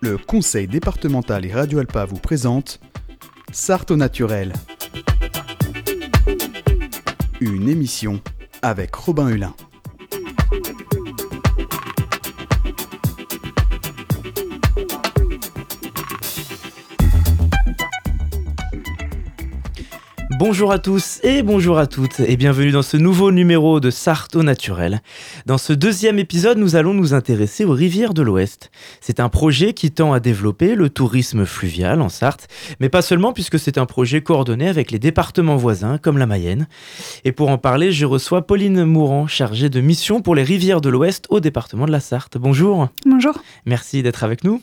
Le conseil départemental et Radio Alpa vous présente Sarthe au naturel. Une émission avec Robin Hulin. Bonjour à tous et bonjour à toutes et bienvenue dans ce nouveau numéro de Sarthe au naturel. Dans ce deuxième épisode, nous allons nous intéresser aux rivières de l'Ouest. C'est un projet qui tend à développer le tourisme fluvial en Sarthe, mais pas seulement puisque c'est un projet coordonné avec les départements voisins comme la Mayenne. Et pour en parler, je reçois Pauline Mourant, chargée de mission pour les rivières de l'Ouest au département de la Sarthe. Bonjour. Bonjour. Merci d'être avec nous.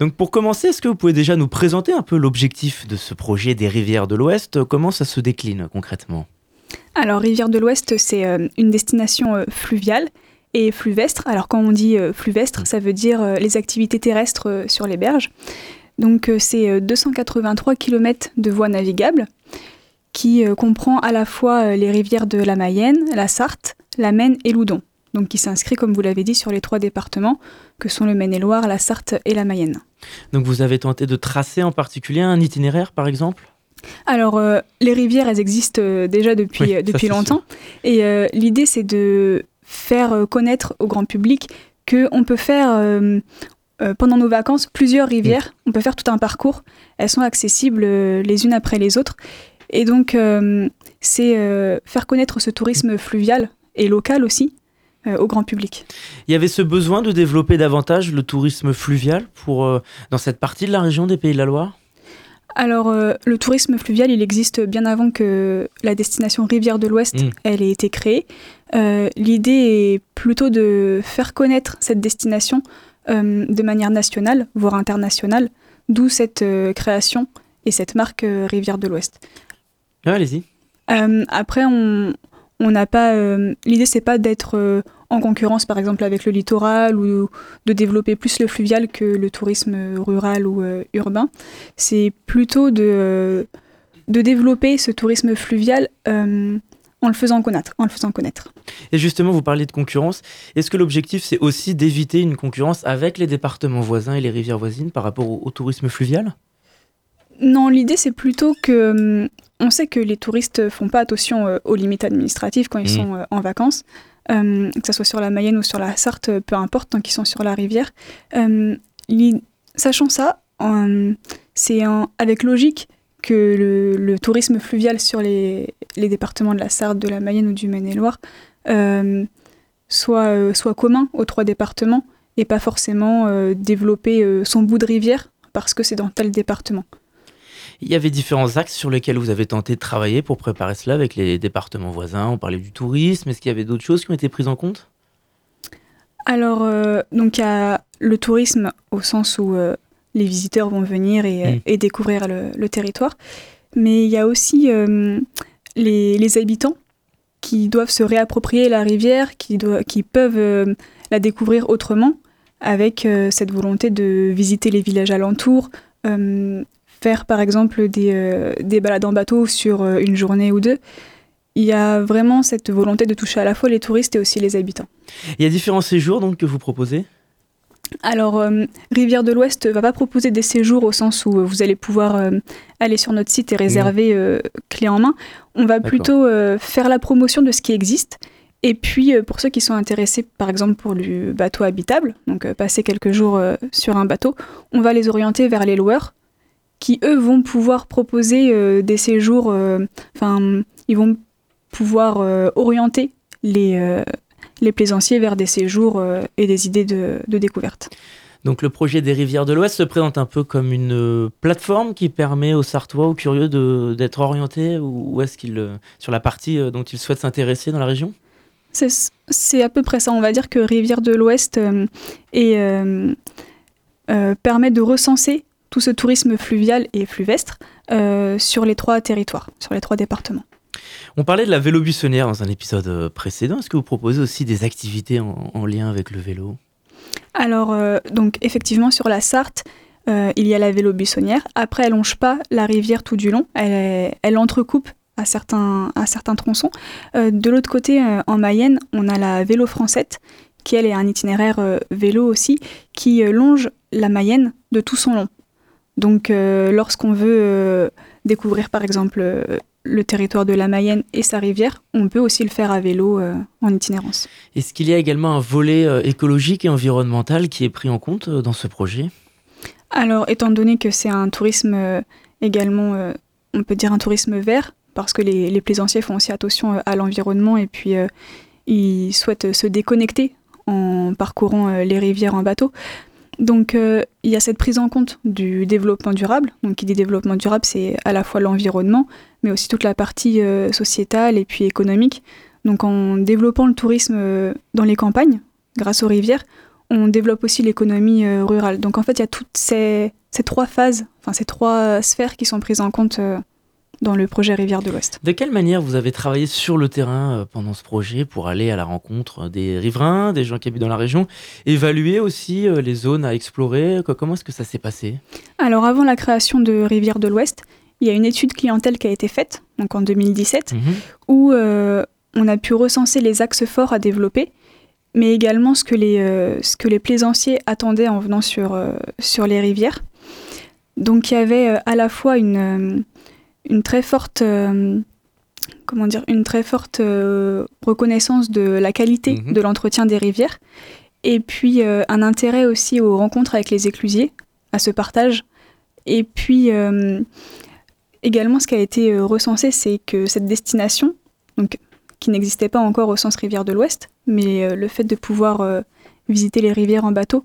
Donc pour commencer, est-ce que vous pouvez déjà nous présenter un peu l'objectif de ce projet des rivières de l'Ouest? Comment ça se décline concrètement Alors, Rivière de l'Ouest, c'est euh, une destination euh, fluviale et fluvestre. Alors, quand on dit euh, fluvestre, ça veut dire les activités terrestres sur les berges. Donc, c'est 283 km de voies navigables qui comprend à la fois les rivières de la Mayenne, la Sarthe, la Maine et l'Oudon. Donc, qui s'inscrit, comme vous l'avez dit, sur les trois départements que sont le Maine-et-Loire, la Sarthe et la Mayenne. Donc, vous avez tenté de tracer en particulier un itinéraire, par exemple? Alors, euh, les rivières, elles existent euh, déjà depuis, euh, depuis longtemps. Et l'idée, c'est de faire connaître au grand public qu'on peut faire, pendant nos vacances, plusieurs rivières. On peut faire tout un parcours. Elles sont accessibles les unes après les autres. Et donc, c'est faire connaître ce tourisme fluvial et local aussi au grand public. Il y avait ce besoin de développer davantage le tourisme fluvial pour, dans cette partie de la région des Pays de la Loire? Alors, euh, le tourisme fluvial, il existe bien avant que la destination Rivière de l'Ouest, mm. elle ait été créée. Euh, l'idée est plutôt de faire connaître cette destination euh, de manière nationale, voire internationale, d'où cette création et cette marque Rivière de l'Ouest. Ah, allez-y. après, on n'a pas. L'idée, c'est pas d'être en concurrence par exemple avec le littoral ou de développer plus le fluvial que le tourisme rural ou euh, urbain. C'est plutôt de, euh, de développer ce tourisme fluvial euh, en le faisant connaître, en le faisant connaître. Et justement, vous parlez de concurrence. Est-ce que l'objectif, c'est aussi d'éviter une concurrence avec les départements voisins et les rivières voisines par rapport au, tourisme fluvial? Non, l'idée, c'est plutôt que... on sait que les touristes font pas attention aux limites administratives quand ils mmh. sont en vacances. Euh, que ce soit sur la Mayenne ou sur la Sarthe, peu importe, tant qu'ils sont sur la rivière. Euh, sachant ça, c'est avec logique que le, tourisme fluvial sur les, départements de la Sarthe, de la Mayenne ou du Maine-et-Loire euh, soit, soit commun aux trois départements et pas forcément développer son bout de rivière parce que c'est dans tel département. Il y avait différents axes sur lesquels vous avez tenté de travailler pour préparer cela avec les départements voisins. On parlait du tourisme. Est-ce qu'il y avait d'autres choses qui ont été prises en compte? Alors, euh, donc il y a le tourisme au sens où euh, les visiteurs vont venir et, euh, mm. découvrir le, territoire. Mais il y a aussi les, habitants qui doivent se réapproprier la rivière, qui, qui peuvent la découvrir autrement, avec cette volonté de visiter les villages alentours, faire par exemple des, euh, des balades en bateau sur euh, une journée ou deux, il y a vraiment cette volonté de toucher à la fois les touristes et aussi les habitants. Il y a différents séjours donc que vous proposez? Alors, euh, Rivière de l'Ouest va pas proposer des séjours au sens où vous allez pouvoir aller sur notre site et réserver mmh. clé en main. On va plutôt faire la promotion de ce qui existe. Et puis, pour ceux qui sont intéressés, par exemple, pour du bateau habitable, donc passer quelques jours sur un bateau, on va les orienter vers les loueurs qui eux vont pouvoir proposer euh, des séjours, euh, enfin, ils vont pouvoir euh, orienter les, les plaisanciers vers des séjours et des idées de, découverte. Donc le projet des rivières de l'Ouest se présente un peu comme une plateforme qui permet aux Sartois, aux curieux d'être orientés ou est-ce qu'ils sur la partie dont ils souhaitent s'intéresser dans la région? C'est à peu près ça. On va dire que Rivières de l'Ouest permet de recenser tout ce tourisme fluvial et fluvestre euh, sur les trois territoires, sur les trois départements. On parlait de la vélo buissonnière dans un épisode euh, précédent. Est-ce que vous proposez aussi des activités en, lien avec le vélo? Alors, euh, donc effectivement, sur la Sarthe, il y a la vélo buissonnière. Après, elle longe pas la rivière tout du long. Elle, elle entrecoupe à certains, à certains tronçons. de l'autre côté, en Mayenne, on a la vélo française, qui elle est un itinéraire vélo aussi, qui longe la Mayenne de tout son long. Donc lorsqu'on veut découvrir par exemple le territoire de la Mayenne et sa rivière, on peut aussi le faire à vélo euh, en itinérance. Est-ce qu'il y a également un volet euh, écologique et environnemental qui est pris en compte euh, dans ce projet? Alors, étant donné que c'est un tourisme également, on peut dire un tourisme vert, parce que les, les plaisanciers font aussi attention à l'environnement et puis ils souhaitent se déconnecter en parcourant les rivières en bateau. Donc euh, il y a cette prise en compte du développement durable. Donc qui dit développement durable, c'est à la fois l'environnement, mais aussi toute la partie euh, sociétale et puis économique. Donc en développant le tourisme euh, dans les campagnes, grâce aux rivières, on développe aussi l'économie rurale. Donc en fait, il y a toutes ces, ces, trois phases, enfin ces trois sphères qui sont prises en compte dans le projet Rivière de l'Ouest. De quelle manière vous avez travaillé sur le terrain euh, pendant ce projet pour aller à la rencontre des riverains, des gens qui habitent dans la région, évaluer aussi euh, les zones à explorer? Comment est-ce que ça s'est passé? Alors avant la création de Rivière de l'Ouest, il y a une étude clientèle qui a été faite, donc en 2017, mhm. où euh, on a pu recenser les axes forts à développer, mais également ce que les, ce que les plaisanciers attendaient en venant sur, sur les rivières. Donc il y avait à la fois une une très forte euh, comment dire une très forte euh, reconnaissance de la qualité mhm. de l'entretien des rivières. Et puis euh, un intérêt aussi aux rencontres avec les éclusiers à ce partage. Et puis également ce qui a été recensé c'est que cette destination donc qui n'existait pas encore au sens rivière de l'Ouest mais le fait de pouvoir visiter les rivières en bateau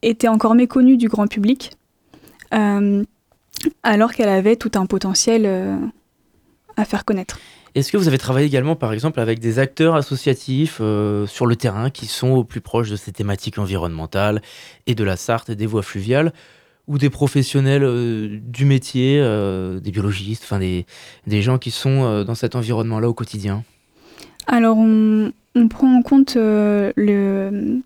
était encore méconnu du grand public alors qu'elle avait tout un potentiel euh, à faire connaître. Est-ce que vous avez travaillé également, par exemple, avec des acteurs associatifs euh, sur le terrain qui sont au plus proche de ces thématiques environnementales et de la Sarthe et des voies fluviales ou des professionnels euh, du métier, des biologistes, enfin des, gens qui sont dans cet environnement-là au quotidien? Alors, on, prend en compte le,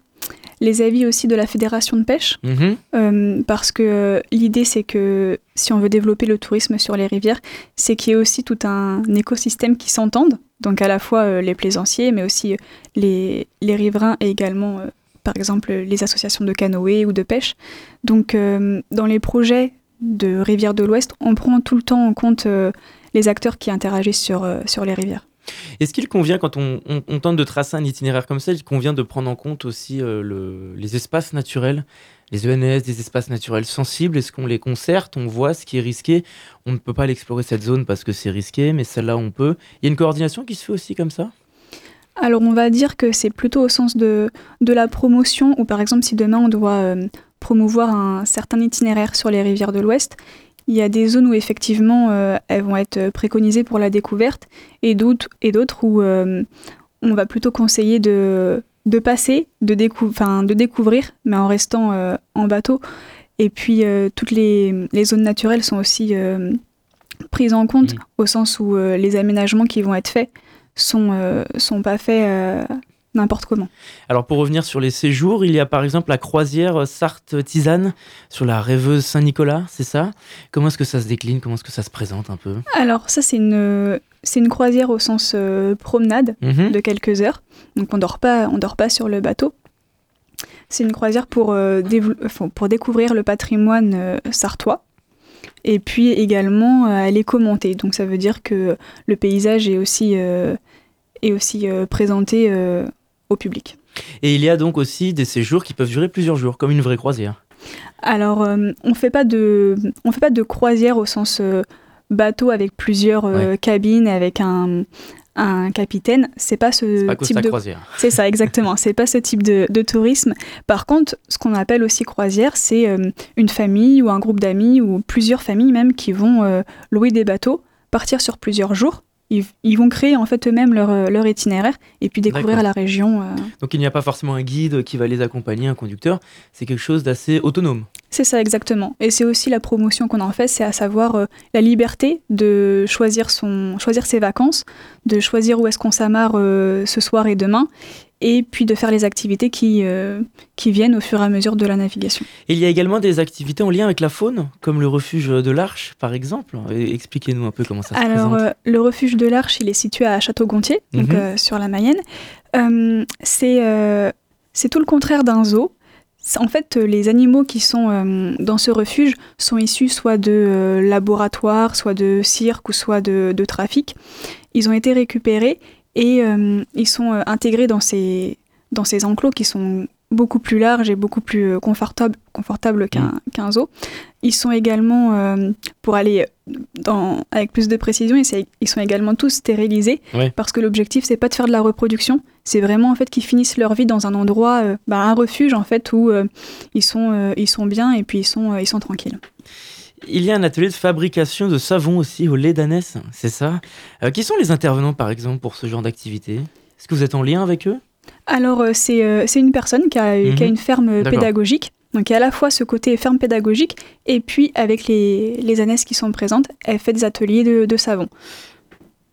les avis aussi de la fédération de pêche, mhm. euh, parce que euh, l'idée c'est que si on veut développer le tourisme sur les rivières, c'est qu'il y ait aussi tout un écosystème qui s'entende, donc à la fois euh, les plaisanciers, mais aussi les, les riverains et également par exemple les associations de canoë ou de pêche. Donc dans les projets de Rivière de l'Ouest, on prend tout le temps en compte les acteurs qui interagissent sur, sur les rivières. Est-ce qu'il convient, quand on, tente de tracer un itinéraire comme ça, il convient de prendre en compte aussi euh, les espaces naturels, les ENS, des espaces naturels sensibles? Est-ce qu'on les concerte On voit ce qui est risqué? On ne peut pas l'explorer cette zone parce que c'est risqué, mais celle-là, on peut. Il y a une coordination qui se fait aussi comme ça? Alors on va dire que c'est plutôt au sens de, la promotion, ou par exemple si demain on doit euh, promouvoir un certain itinéraire sur les rivières de l'Ouest, il y a des zones où effectivement euh, elles vont être préconisées pour la découverte et d'autres, et d'autres où euh, on va plutôt conseiller de, de passer, de, de découvrir, mais en restant euh, en bateau. Et puis toutes les, les, zones naturelles sont aussi prises en compte mmh. au sens où les aménagements qui vont être faits sont, sont pas faits n'importe comment. Alors pour revenir sur les séjours, il y a par exemple la croisière Sarthe-Tisane sur la rêveuse Saint-Nicolas, c'est ça? Comment est-ce que ça se décline? Comment est-ce que ça se présente un peu? Alors ça c'est une, c'est une croisière au sens euh, promenade mhm. de quelques heures. Donc on dort pas, on dort pas sur le bateau. C'est une croisière pour, euh, pour découvrir le patrimoine euh, sartois. Et puis également, elle est commentée. Donc ça veut dire que le paysage est aussi, est aussi présenté au public. Et il y a donc aussi des séjours qui peuvent durer plusieurs jours, comme une vraie croisière. Alors, euh, on ne fait pas de, on fait pas de croisière au sens euh, bateau avec plusieurs euh, cabines, avec un, un capitaine. C'est pas ce pas type de croisière. C'est ça, exactement. c'est pas ce type de, de, tourisme. Par contre, ce qu'on appelle aussi croisière, c'est une famille ou un groupe d'amis ou plusieurs familles même qui vont louer des bateaux, partir sur plusieurs jours ils, vont créer en fait eux-mêmes leur, euh, leur, itinéraire et puis découvrir la région. Euh. Donc il n'y a pas forcément un guide qui va les accompagner, un conducteur, c'est quelque chose d'assez autonome. C'est ça exactement. Et c'est aussi la promotion qu'on en fait, c'est à savoir euh, la liberté de choisir, son, choisir ses vacances, de choisir où est-ce qu'on s'amarre euh, ce soir et demain, et puis de faire les activités qui, euh, qui viennent au fur et à mesure de la navigation. il y a également des activités en lien avec la faune, comme le refuge de l'Arche, par exemple. Expliquez-nous un peu comment ça se présente. Alors, le refuge de l'Arche, il est situé à Château-Gontier, mhm. sur la Mayenne. c'est tout le contraire d'un zoo. En fait, les animaux qui sont euh, dans ce refuge sont issus soit de euh, laboratoires, soit de cirque ou soit de, trafic. Ils ont été récupérés et euh, ils sont intégrés dans ces, dans ces enclos qui sont beaucoup plus larges et beaucoup plus confortables confortable qu'un mm. zoo. Ils sont également, pour aller dans, avec plus de précision, ils, sont également tous stérilisés parce que l'objectif, c'est pas de faire de la reproduction, c'est vraiment en fait qu'ils finissent leur vie dans un endroit, euh, bah, un refuge en fait où euh, ils, sont, euh, ils sont bien et puis ils sont, ils sont tranquilles. Il y a un atelier de fabrication de savon aussi au lait d'ânesse, c'est ça? Qui sont les intervenants par exemple pour ce genre d'activité? Est-ce que vous êtes en lien avec eux? Alors c'est une personne qui a, qui a mhm. une ferme pédagogique. Donc il y a à la fois ce côté ferme pédagogique et puis avec les, les qui sont présentes, elle fait des ateliers de, de savon.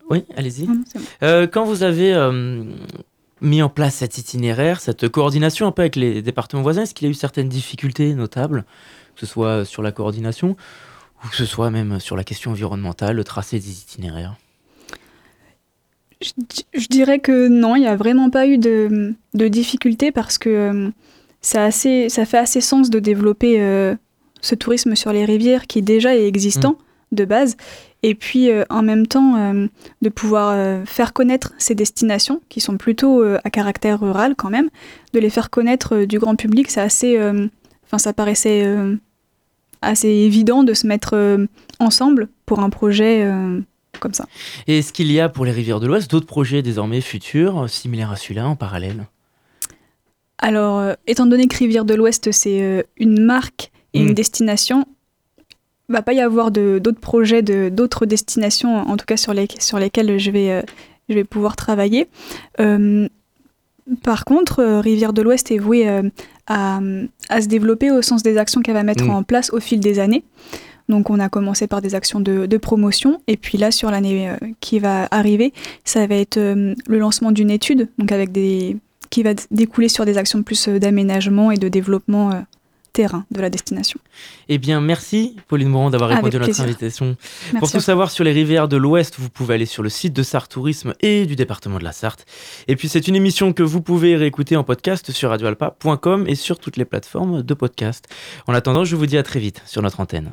Oui, allez-y. quand vous avez mis en place cet itinéraire, cette coordination un peu avec les départements voisins Est-ce qu'il y a eu certaines difficultés notables, que ce soit sur la coordination ou que ce soit même sur la question environnementale, le tracé des itinéraires je, dirais que non, il n'y a vraiment pas eu de, de difficultés parce que euh, ça, assez, ça fait assez sens de développer euh, ce tourisme sur les rivières qui déjà est existant mmh. de base et puis euh, en même temps euh, de pouvoir euh, faire connaître ces destinations qui sont plutôt à caractère rural quand même, de les faire connaître du grand public, c'est assez, enfin ça paraissait assez évident de se mettre ensemble pour un projet comme ça. Et est-ce qu'il y a pour les rivières de l'Ouest d'autres projets désormais futurs similaires à celui-là en parallèle? Alors, étant donné que Rivière de l'Ouest c'est une marque et une mmh. destination, va pas y avoir d'autres projets, d'autres destinations, en tout cas sur, les, sur lesquelles je vais, euh, je vais pouvoir travailler. Euh, par contre, euh, Rivière de l'Ouest est vouée à, à, se développer au sens des actions qu'elle va mettre mm. en place au fil des années. Donc on a commencé par des actions de, de promotion et puis là sur l'année qui va arriver, ça va être le lancement d'une étude donc avec des qui va découler sur des actions plus d'aménagement et de développement terrain de la destination. Eh bien, merci Pauline Morand d'avoir répondu à notre invitation. Pour tout savoir sur les rivières de l'Ouest, vous pouvez aller sur le site de Sarthe Tourisme et du département de la Sarthe. Et puis, c'est une émission que vous pouvez réécouter en podcast sur radioalpa.com et sur toutes les plateformes de podcast. En attendant, je vous dis à très vite sur notre antenne.